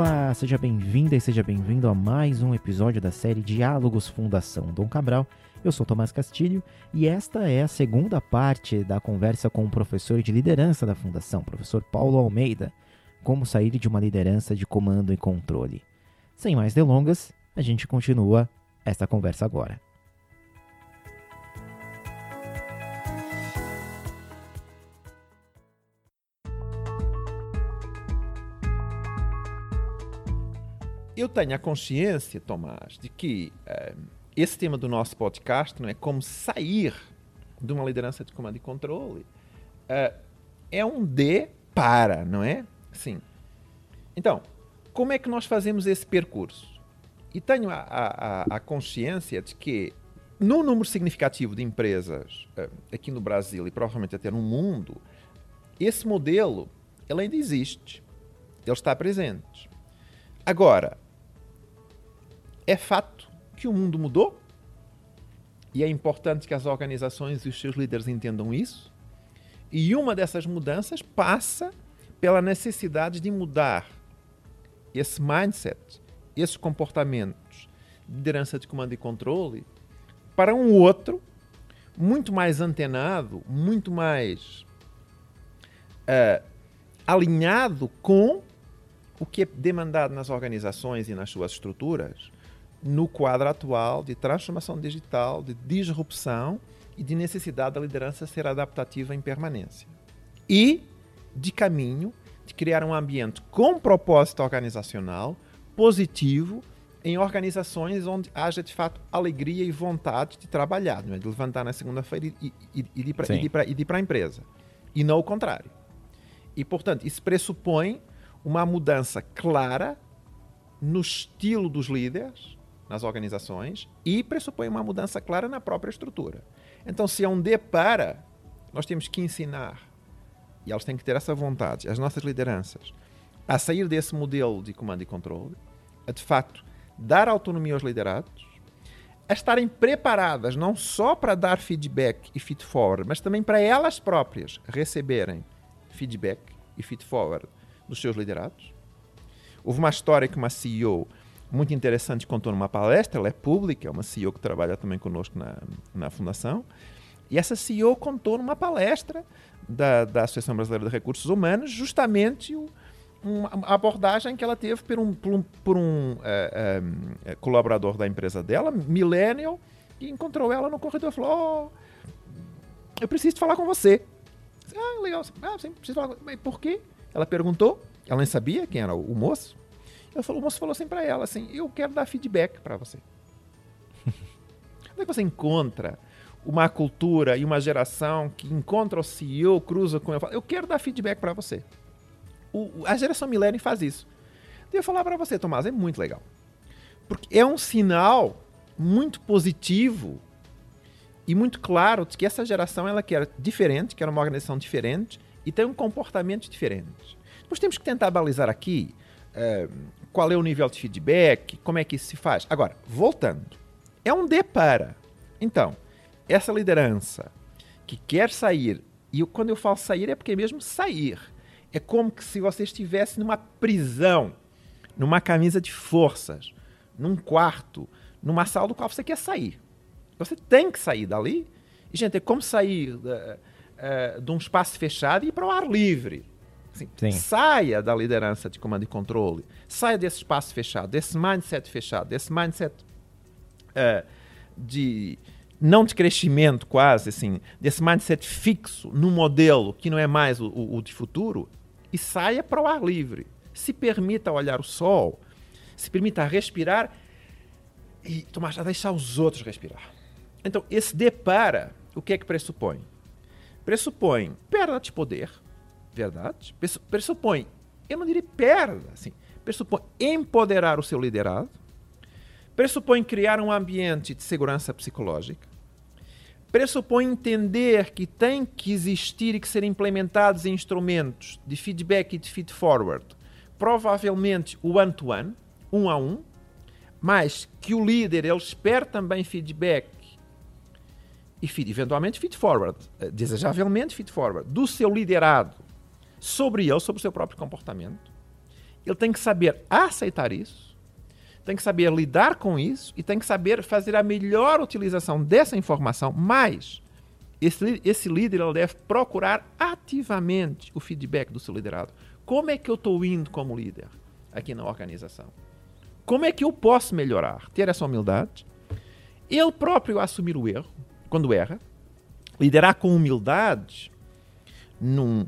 Olá, seja bem-vinda e seja bem-vindo a mais um episódio da série Diálogos Fundação Dom Cabral. Eu sou Tomás Castilho e esta é a segunda parte da conversa com o professor de liderança da Fundação, professor Paulo Almeida, como sair de uma liderança de comando e controle. Sem mais delongas, a gente continua esta conversa agora. Eu tenho a consciência, Tomás, de que uh, esse tema do nosso podcast não é como sair de uma liderança de comando e controle. Uh, é um D para, não é? Sim. Então, como é que nós fazemos esse percurso? E tenho a, a, a consciência de que no número significativo de empresas uh, aqui no Brasil e provavelmente até no mundo, esse modelo ele ainda existe. Ele está presente. Agora, é fato que o mundo mudou e é importante que as organizações e os seus líderes entendam isso. E uma dessas mudanças passa pela necessidade de mudar esse mindset, esses comportamentos de liderança de comando e controle para um outro muito mais antenado, muito mais uh, alinhado com o que é demandado nas organizações e nas suas estruturas no quadro atual de transformação digital, de disrupção e de necessidade da liderança ser adaptativa em permanência. E de caminho de criar um ambiente com propósito organizacional positivo em organizações onde haja de fato alegria e vontade de trabalhar, é? de levantar na segunda-feira e, e, e, de ir para a empresa. E não o contrário. E, portanto, isso pressupõe uma mudança clara no estilo dos líderes, nas organizações e pressupõe uma mudança clara na própria estrutura. Então, se é um D para, nós temos que ensinar, e elas têm que ter essa vontade, as nossas lideranças, a sair desse modelo de comando e controle, a de facto dar autonomia aos liderados, a estarem preparadas não só para dar feedback e feed forward, mas também para elas próprias receberem feedback e feed forward dos seus liderados. Houve uma história que uma CEO muito interessante contou numa palestra, ela é pública, é uma CEO que trabalha também conosco na, na fundação, e essa CEO contou numa palestra da, da Associação Brasileira de Recursos Humanos justamente o, uma abordagem que ela teve por um, por um, por um é, é, colaborador da empresa dela, Millennial, que encontrou ela no corredor e falou: oh, Eu preciso falar com você. Ah, legal. Ah, sim, preciso falar com... Mas por quê? Ela perguntou. Ela nem sabia quem era o moço. Eu falo, o moço falou assim para ela, assim, eu quero dar feedback para você. Como é que você encontra uma cultura e uma geração que encontra o CEO, cruza com ele, fala, eu quero dar feedback para você. O, a geração milênio faz isso. eu falar para você, Tomás, é muito legal. Porque é um sinal muito positivo e muito claro de que essa geração ela quer diferente, quer uma organização diferente e tem um comportamento diferente. Nós temos que tentar balizar aqui é, qual é o nível de feedback, como é que isso se faz. Agora, voltando, é um D para. Então, essa liderança que quer sair, e quando eu falo sair é porque é mesmo sair. É como que se você estivesse numa prisão, numa camisa de forças, num quarto, numa sala do qual você quer sair. Você tem que sair dali. E, gente, é como sair uh, uh, de um espaço fechado e ir para o ar livre. Assim, saia da liderança de comando e controle, saia desse espaço fechado, desse mindset fechado, desse mindset uh, de não de crescimento quase, assim, desse mindset fixo no modelo que não é mais o, o, de futuro, e saia para o ar livre. Se permita olhar o sol, se permita respirar e tomar, a deixar os outros respirar. Então, esse depara, o que é que pressupõe? Pressupõe perda de poder, verdade, pressupõe, eu não diria perda, assim, pressupõe empoderar o seu liderado, pressupõe criar um ambiente de segurança psicológica, pressupõe entender que tem que existir e que ser implementados instrumentos de feedback e de feed forward, provavelmente o one-to-one, um a um, mas que o líder ele espera também feedback e eventualmente feed forward, eh, desejavelmente feed forward, do seu liderado sobre ele, sobre o seu próprio comportamento. ele tem que saber aceitar isso, tem que saber lidar com isso e tem que saber fazer a melhor utilização dessa informação, mas esse, esse líder ele deve procurar ativamente o feedback do seu liderado. Como é que eu estou indo como líder aqui na organização? Como é que eu posso melhorar? Ter essa humildade, ele próprio assumir o erro quando erra, liderar com humildade num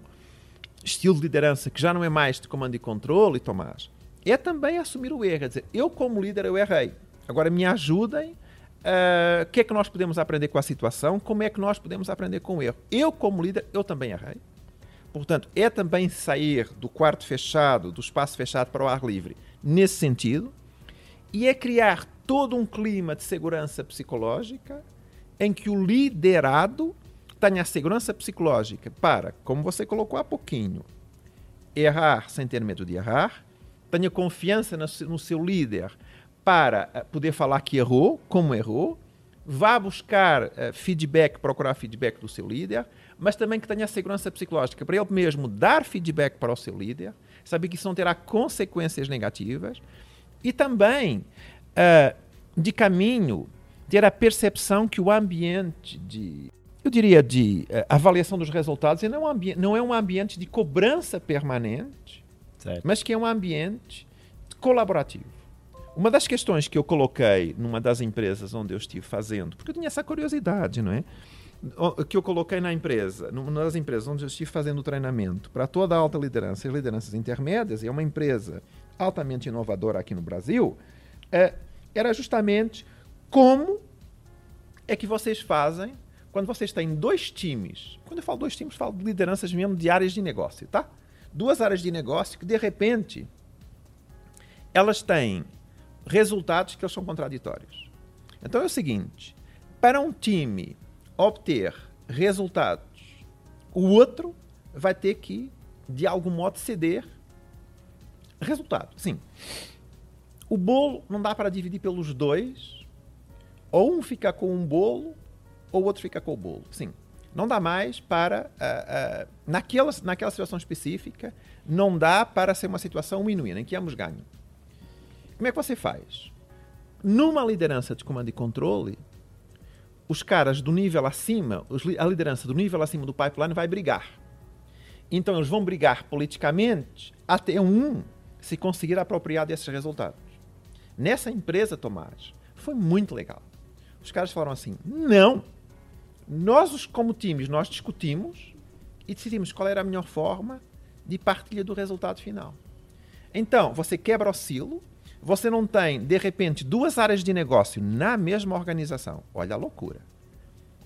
estilo de liderança que já não é mais de comando e controle, Tomás, é também assumir o erro. É dizer, eu como líder eu errei. Agora me ajudem. Uh, o que é que nós podemos aprender com a situação? Como é que nós podemos aprender com o erro? Eu como líder, eu também errei. Portanto, é também sair do quarto fechado, do espaço fechado para o ar livre, nesse sentido, e é criar todo um clima de segurança psicológica em que o liderado tenha a segurança psicológica. Para, como você colocou há pouquinho, errar sem ter medo de errar, tenha confiança no seu líder para eh, poder falar que errou, como errou, vá buscar uh, feedback, procurar feedback do seu líder, mas também que tenha segurança psicológica para ele mesmo dar feedback para o seu líder, saber que isso não terá consequências negativas e também, uh, de caminho, ter a percepção que o ambiente de eu diria, de uh, avaliação dos resultados, e não, é um não é um ambiente de cobrança permanente, certo. mas que é um ambiente colaborativo. Uma das questões que eu coloquei numa das empresas onde eu estive fazendo, porque eu tinha essa curiosidade, não é? Que eu coloquei na empresa, numa das empresas onde eu estive fazendo o treinamento para toda a alta liderança e lideranças intermédias, e é uma empresa altamente inovadora aqui no Brasil, é, era justamente como é que vocês fazem quando vocês têm dois times, quando eu falo dois times, falo de lideranças mesmo de áreas de negócio, tá? Duas áreas de negócio que de repente elas têm resultados que são contraditórios. Então é o seguinte: para um time obter resultados, o outro vai ter que, de algum modo, ceder resultado. Sim. O bolo não dá para dividir pelos dois, ou um fica com um bolo ou o outro fica com o bolo. Sim. Não dá mais para. Uh, uh, naquela, naquela situação específica, não dá para ser uma situação win-win, em que ambos ganham. Como é que você faz? Numa liderança de comando e controle, os caras do nível acima, a liderança do nível acima do pipeline vai brigar. Então eles vão brigar politicamente até um se conseguir apropriar desses resultados. Nessa empresa, Tomás, foi muito legal. Os caras falaram assim: não, nós, como times, nós discutimos e decidimos qual era a melhor forma de partilha do resultado final. Então, você quebra o silo, você não tem, de repente, duas áreas de negócio na mesma organização. Olha a loucura.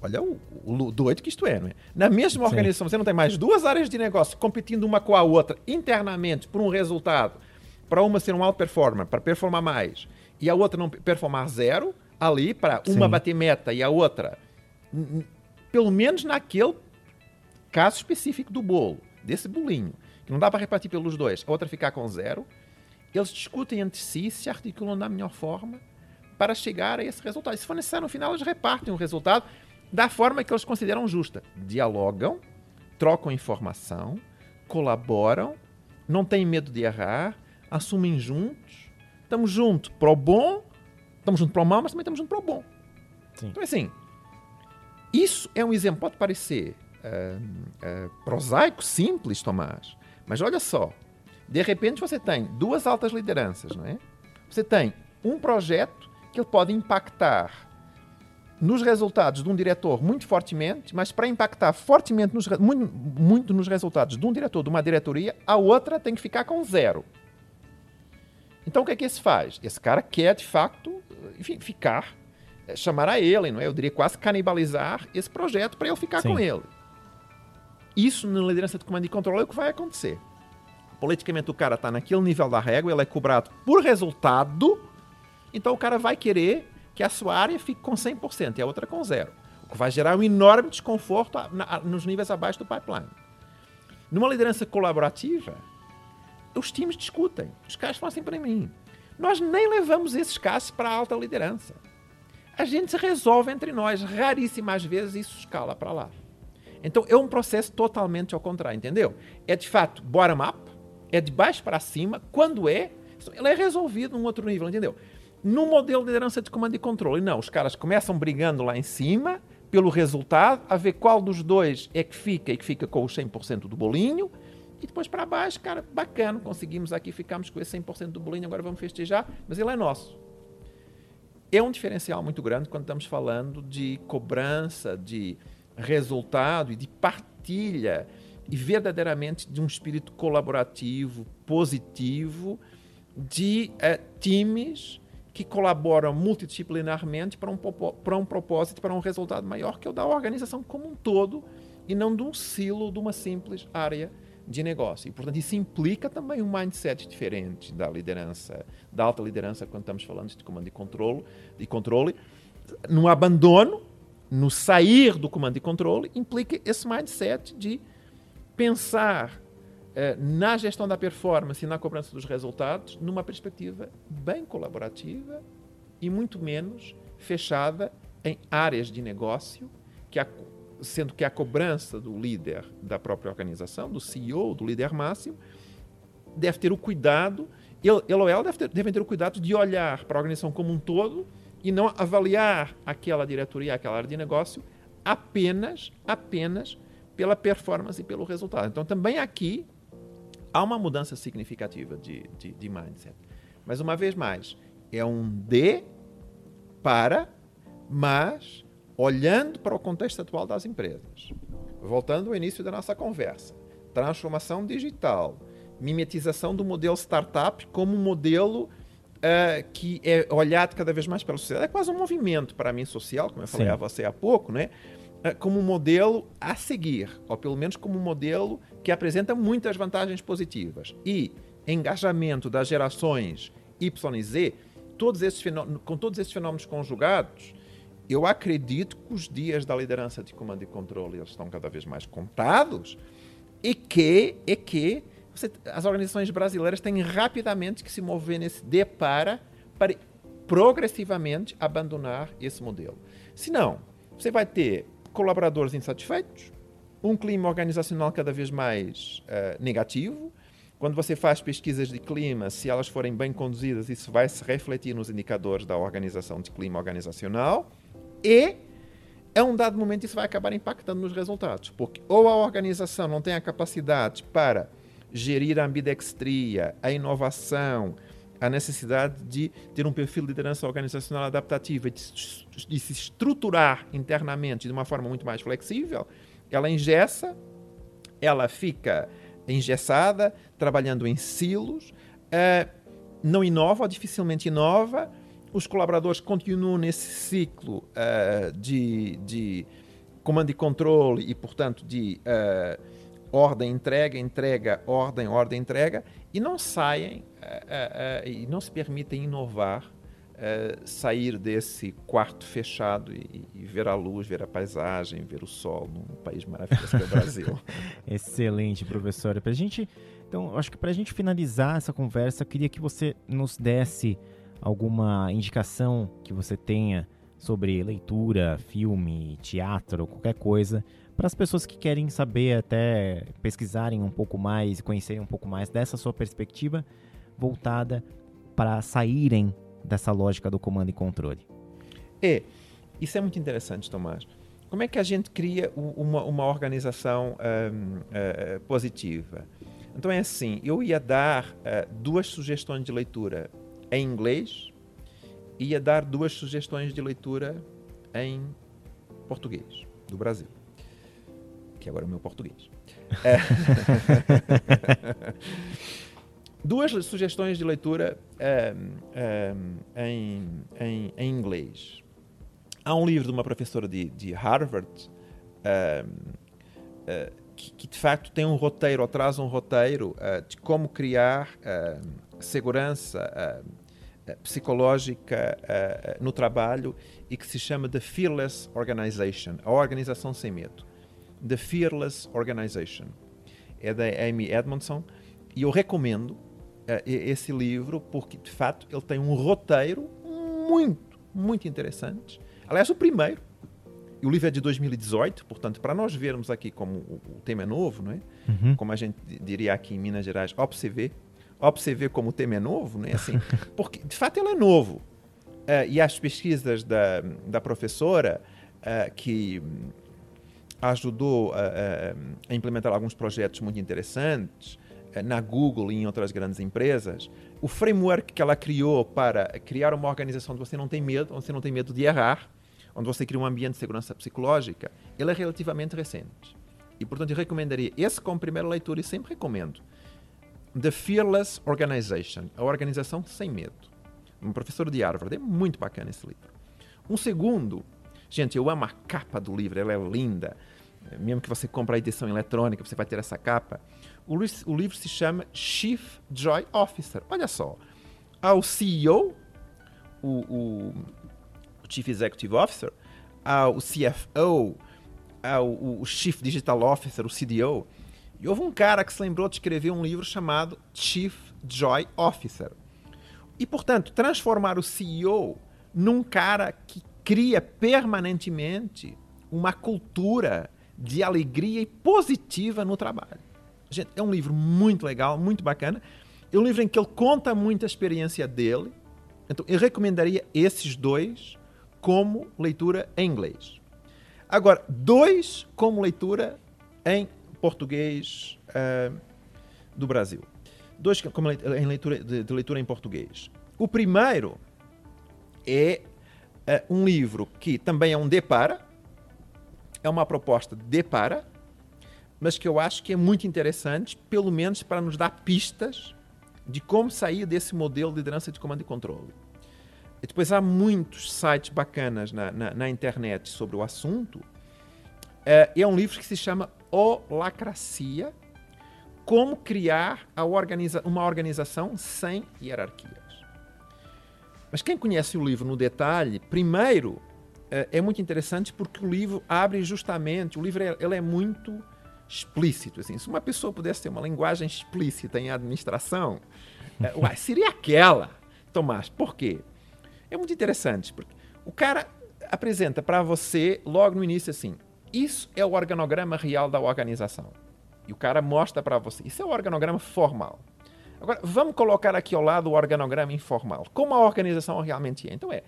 Olha o, o doido que isto é, não é? Na mesma Sim. organização, você não tem mais duas áreas de negócio competindo uma com a outra internamente por um resultado, para uma ser um alto performer, para performar mais, e a outra não performar zero, ali, para uma Sim. bater meta e a outra pelo menos naquele caso específico do bolo, desse bolinho, que não dá para repartir pelos dois, a outra ficar com zero, eles discutem entre si, se articulam da melhor forma para chegar a esse resultado. E se for necessário, no final, eles repartem o resultado da forma que eles consideram justa. Dialogam, trocam informação, colaboram, não têm medo de errar, assumem juntos. Estamos juntos para o bom, estamos juntos para o mal, mas também estamos juntos para o bom. Sim. Então, assim, isso é um exemplo, pode parecer uh, uh, prosaico, simples, Tomás, mas olha só. De repente você tem duas altas lideranças, não é? Você tem um projeto que ele pode impactar nos resultados de um diretor muito fortemente, mas para impactar fortemente nos, muito, muito nos resultados de um diretor de uma diretoria, a outra tem que ficar com zero. Então o que é que esse faz? Esse cara quer de facto, enfim, ficar chamar a ele, não é? Eu diria quase canibalizar esse projeto para ele ficar Sim. com ele. Isso na liderança de comando e controle é o que vai acontecer. Politicamente o cara está naquele nível da régua, ele é cobrado por resultado, então o cara vai querer que a sua área fique com 100% e a outra com zero. O que vai gerar um enorme desconforto nos níveis abaixo do pipeline. Numa liderança colaborativa, os times discutem. Os caras falam assim para mim. Nós nem levamos esses casos para a alta liderança a gente resolve entre nós. Raríssimas vezes isso escala para lá. Então é um processo totalmente ao contrário, entendeu? É de fato bottom-up, é de baixo para cima. Quando é, ele é resolvido num outro nível, entendeu? No modelo de liderança de comando e controle, não. Os caras começam brigando lá em cima pelo resultado, a ver qual dos dois é que fica e que fica com o 100% do bolinho. E depois para baixo, cara, bacana, conseguimos aqui, ficamos com esse 100% do bolinho, agora vamos festejar, mas ele é nosso. É um diferencial muito grande quando estamos falando de cobrança, de resultado e de partilha e verdadeiramente de um espírito colaborativo, positivo, de uh, times que colaboram multidisciplinarmente para um, para um propósito, para um resultado maior, que é o da organização como um todo, e não de um silo, de uma simples área de negócio. E, portanto, isso implica também um mindset diferente da liderança, da alta liderança, quando estamos falando de comando e controle, de controle. No abandono, no sair do comando e controle, implica esse mindset de pensar eh, na gestão da performance e na cobrança dos resultados numa perspectiva bem colaborativa e muito menos fechada em áreas de negócio, que a, sendo que a cobrança do líder da própria organização, do CEO, do líder máximo, deve ter o cuidado, ele, ou ela deve ter, devem ter o cuidado de olhar para a organização como um todo e não avaliar aquela diretoria, aquela área de negócio apenas, apenas pela performance e pelo resultado. Então, também aqui há uma mudança significativa de, de, de mindset. Mas, uma vez mais, é um de para, mas olhando para o contexto atual das empresas. Voltando ao início da nossa conversa, transformação digital, mimetização do modelo startup como um modelo uh, que é olhado cada vez mais pela sociedade. É quase um movimento, para mim, social, como eu falei Sim. a você há pouco, né? Eh, como um modelo a seguir, ou pelo menos como um modelo que apresenta muitas vantagens positivas. E engajamento das gerações Y e Z, todos esses com todos esses fenômenos conjugados, eu acredito que os dias da liderança de comando e controle eles estão cada vez mais contados e que, e que você, as organizações brasileiras têm rapidamente que se mover nesse de para, para progressivamente abandonar esse modelo. Senão, você vai ter colaboradores insatisfeitos, um clima organizacional cada vez mais uh, negativo. Quando você faz pesquisas de clima, se elas forem bem conduzidas, isso vai se refletir nos indicadores da organização de clima organizacional. E, a um dado momento, isso vai acabar impactando nos resultados. Porque ou a organização não tem a capacidade para gerir a ambidextria, a inovação, a necessidade de ter um perfil de liderança organizacional adaptativa, de, de se estruturar internamente de uma forma muito mais flexível, ela engessa, ela fica engessada, trabalhando em silos, uh, não inova, dificilmente inova, os colaboradores continuam nesse ciclo uh, de, de, comando e controle e, portanto, de uh, ordem, entrega, entrega, ordem, ordem, entrega, e não saem uh, e não se permitem inovar, sair desse quarto fechado e, e, ver a luz, ver a paisagem, ver o sol num país maravilhoso que é o Brasil. Excelente, professora. Pra gente, então, acho que para a gente finalizar essa conversa, eu queria que você nos desse alguma indicação que você tenha sobre leitura, filme, teatro, qualquer coisa, para as pessoas que querem saber, até pesquisarem um pouco mais e conhecerem um pouco mais dessa sua perspectiva voltada para saírem dessa lógica do comando e controle. É, isso é muito interessante, Tomás. Como é que a gente cria uma, uma organização um, uh, eh, positiva? Então é assim, eu ia dar uh, duas sugestões de leitura em inglês e ia dar duas sugestões de leitura em português, do Brasil. Que agora é o meu português. É. duas sugestões de leitura em, em, em, inglês. Há um livro de uma professora de, de Harvard uh, que, que, de facto tem um roteiro, ou traz um roteiro uh, de como criar segurança psicológica no trabalho e que se chama The Fearless Organization, a organização sem medo. The Fearless Organization. É da Amy Edmondson e eu recomendo uh, esse livro porque, de fato, ele tem um roteiro muito, muito interessante. Aliás, o primeiro E o livro é de 2018, portanto, para nós vermos aqui como o, o tema é novo, não é? Uhum. Como a gente diria aqui em Minas Gerais, observe, observe como o tema é novo, não é assim? Porque, de fato, ele é novo. Uh, e as pesquisas da, da professora, uh, que ajudou a, a, implementar alguns projetos muito interessantes na Google e em outras grandes empresas, o framework que ela criou para criar uma organização onde você não tem medo, onde você não tem medo de errar, onde você cria um ambiente de segurança psicológica, ele é relativamente recente. E, portanto, eu recomendaria esse como primeira leitura e sempre recomendo. The Fearless Organization, a organização sem medo um professor de Harvard. É muito bacana esse livro. Um segundo, gente, eu amo a capa do livro, ela é linda. Mesmo que você compre a edição eletrônica, você vai ter essa capa. O, o livro se chama Chief Joy Officer. Olha só. Há o CEO, o, o, o Chief Executive Officer, há o CFO, há o, o Chief Digital Officer, o CDO. E houve um cara que se lembrou de escrever um livro chamado Chief Joy Officer. E, portanto, transformar o CEO num cara que cria permanentemente uma cultura de alegria e positiva no trabalho. Gente, é um livro muito legal, muito bacana. É um livro em que ele conta muito a experiência dele. Então, eu recomendaria esses dois como leitura em inglês. Agora, dois como leitura em português uh, do Brasil dois como em leitura, de, de, leitura em português. O primeiro é uh, um livro que também é um depara, é uma proposta de para, mas que eu acho que é muito interessante, pelo menos para nos dar pistas de como sair desse modelo de liderança de comando e controle. E depois há muitos sites bacanas na, na, na internet sobre o assunto. Uh, é um livro que se chama Holacracia, como criar organiza uma organização sem hierarquias. Mas quem conhece o livro no detalhe, primeiro, é, é muito interessante porque o livro abre justamente, o livro é, ele é muito explícito. Assim. Se uma pessoa pudesse ter uma linguagem explícita em administração, é, uai, seria aquela. Tomás, por quê? É muito interessante, porque o cara apresenta para você, logo no início, assim, isso é o organograma real da organização. E o cara mostra para você. Isso é o organograma formal. Agora, vamos colocar aqui ao lado o organograma informal. Como a organização realmente é. Então é,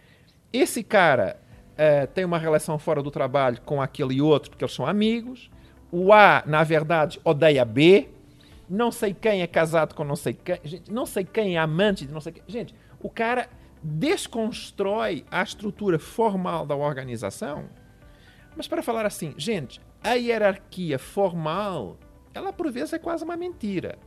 esse cara uh, tem uma relação fora do trabalho com aquele outro, porque eles são amigos. O A, na verdade, odeia B. Não sei quem é casado com não sei quem. Gente, não sei quem é amante de não sei quem. Gente, o cara desconstrói a estrutura formal da organização. Mas para falar assim, gente, a hierarquia formal ela por vezes é quase uma mentira.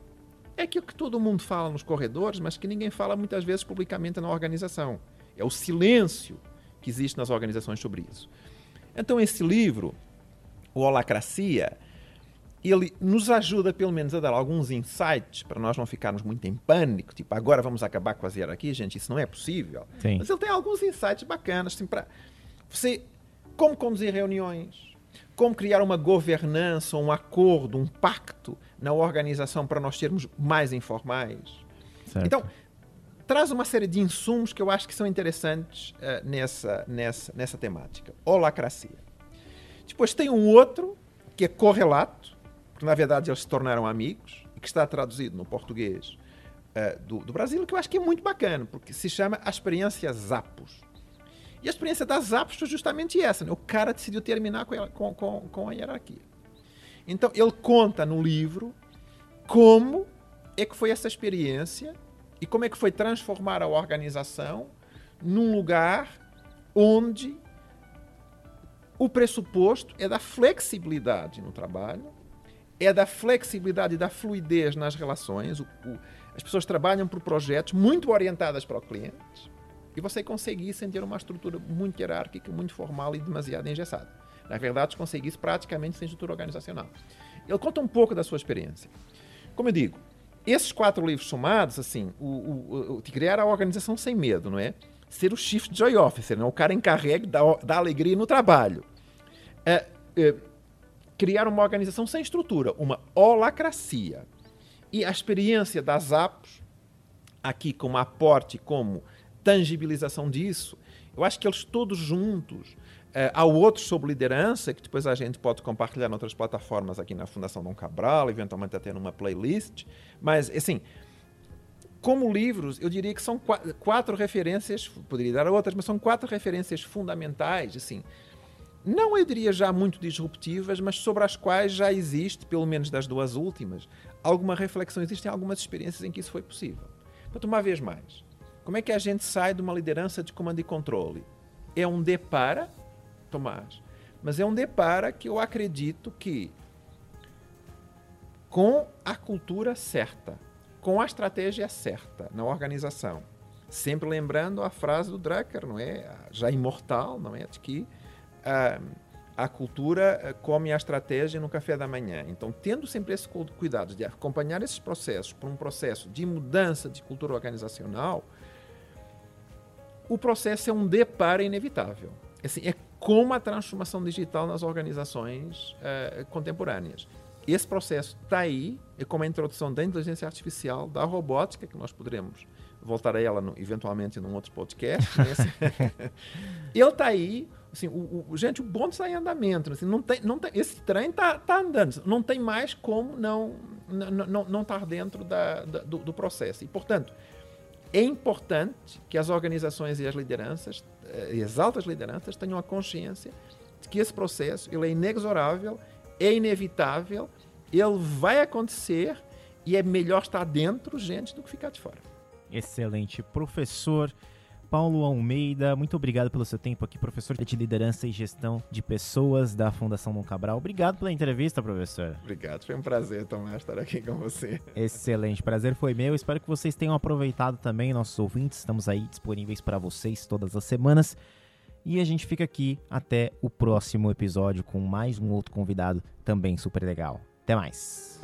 É aquilo que todo mundo fala nos corredores, mas que ninguém fala muitas vezes publicamente na organização. É o silêncio que existe nas organizações sobre isso. Então, esse livro, o Holacracia, ele nos ajuda pelo menos a dar alguns insights para nós não ficarmos muito em pânico, tipo, agora vamos acabar com as hierarquias, gente, isso não é possível. Sim. Mas ele tem alguns insights bacanas, assim, para você como conduzir reuniões, como criar uma governança, um acordo, um pacto na organização para nós sermos mais informais. Certo. Então, traz uma série de insumos que eu acho que são interessantes uh, nessa, nessa, nessa temática. Holacracia. Depois tem um outro, que é correlato, porque na verdade eles se tornaram amigos, e que está traduzido no português uh, do, do Brasil, que eu acho que é muito bacana, porque se chama A Experiência Zapos. E a experiência das apps foi justamente essa. Né? O cara decidiu terminar com, com, com, com a hierarquia. Então, ele conta no livro como é que foi essa experiência e como é que foi transformar a organização num lugar onde o pressuposto é da flexibilidade no trabalho, é da flexibilidade e da fluidez nas relações. O, o, as pessoas trabalham por projetos muito orientadas para o cliente e você conseguir sentir uma estrutura muito hierárquica, muito formal e demasiado engessada. Na verdade, conseguir isso praticamente sem estrutura organizacional. Ele conta um pouco da sua experiência. Como eu digo, esses quatro livros somados, assim, o, o, o, criar a organização sem medo, não é? Ser o Chief Joy Officer, não? É? o cara encarregue da, da alegria no trabalho. É, é, criar uma organização sem estrutura, uma holacracia. E a experiência das apps, aqui como aporte, como tangibilização disso, eu acho que eles todos juntos Uh, há outros sobre liderança que depois a gente pode compartilhar em outras plataformas aqui na Fundação Dom Cabral, eventualmente até numa playlist. Mas, assim, como livros, eu diria que são quatro referências, poderia dar outras, mas são quatro referências fundamentais, assim, não eu diria já muito disruptivas, mas sobre as quais já existe, pelo menos das duas últimas, alguma reflexão. Existem algumas experiências em que isso foi possível. Portanto, uma vez mais, como é que a gente sai de uma liderança de comando e controle? É um depara Tomás. Mas é um depara que eu acredito que, com a cultura certa, com a estratégia certa na organização, sempre lembrando a frase do Drucker, não é? Já imortal, não é? De que uh, a cultura come a estratégia no café da manhã. Então, tendo sempre esse cuidado de acompanhar esses processos por um processo de mudança de cultura organizacional, o processo é um deparo inevitável. Assim, é como a transformação digital nas organizações uh, contemporâneas. Esse processo está aí, é como a introdução da inteligência artificial, da robótica, que nós poderemos voltar a ela no, eventualmente num outro podcast. Né? Ele está aí. Assim, o, o, gente, o bonde está em andamento. Assim, não tem, não tem, esse trem está tá andando. Não tem mais como não não, não, não estar dentro da, da do, do processo. E, portanto, é importante que as organizações e as lideranças, eh, e as altas lideranças, tenham a consciência de que esse processo ele é inexorável, é inevitável, ele vai acontecer e é melhor estar dentro, gente, do que ficar de fora. Excelente. Professor Paulo Almeida, muito obrigado pelo seu tempo aqui, professor de liderança e gestão de pessoas da Fundação Dom Cabral. Obrigado pela entrevista, professor. Obrigado, foi um prazer, Tomás, estar aqui com você. Excelente, prazer foi meu. Espero que vocês tenham aproveitado também, nossos ouvintes. Estamos aí disponíveis para vocês todas as semanas. E a gente fica aqui até o próximo episódio com mais um outro convidado também super legal. Até mais.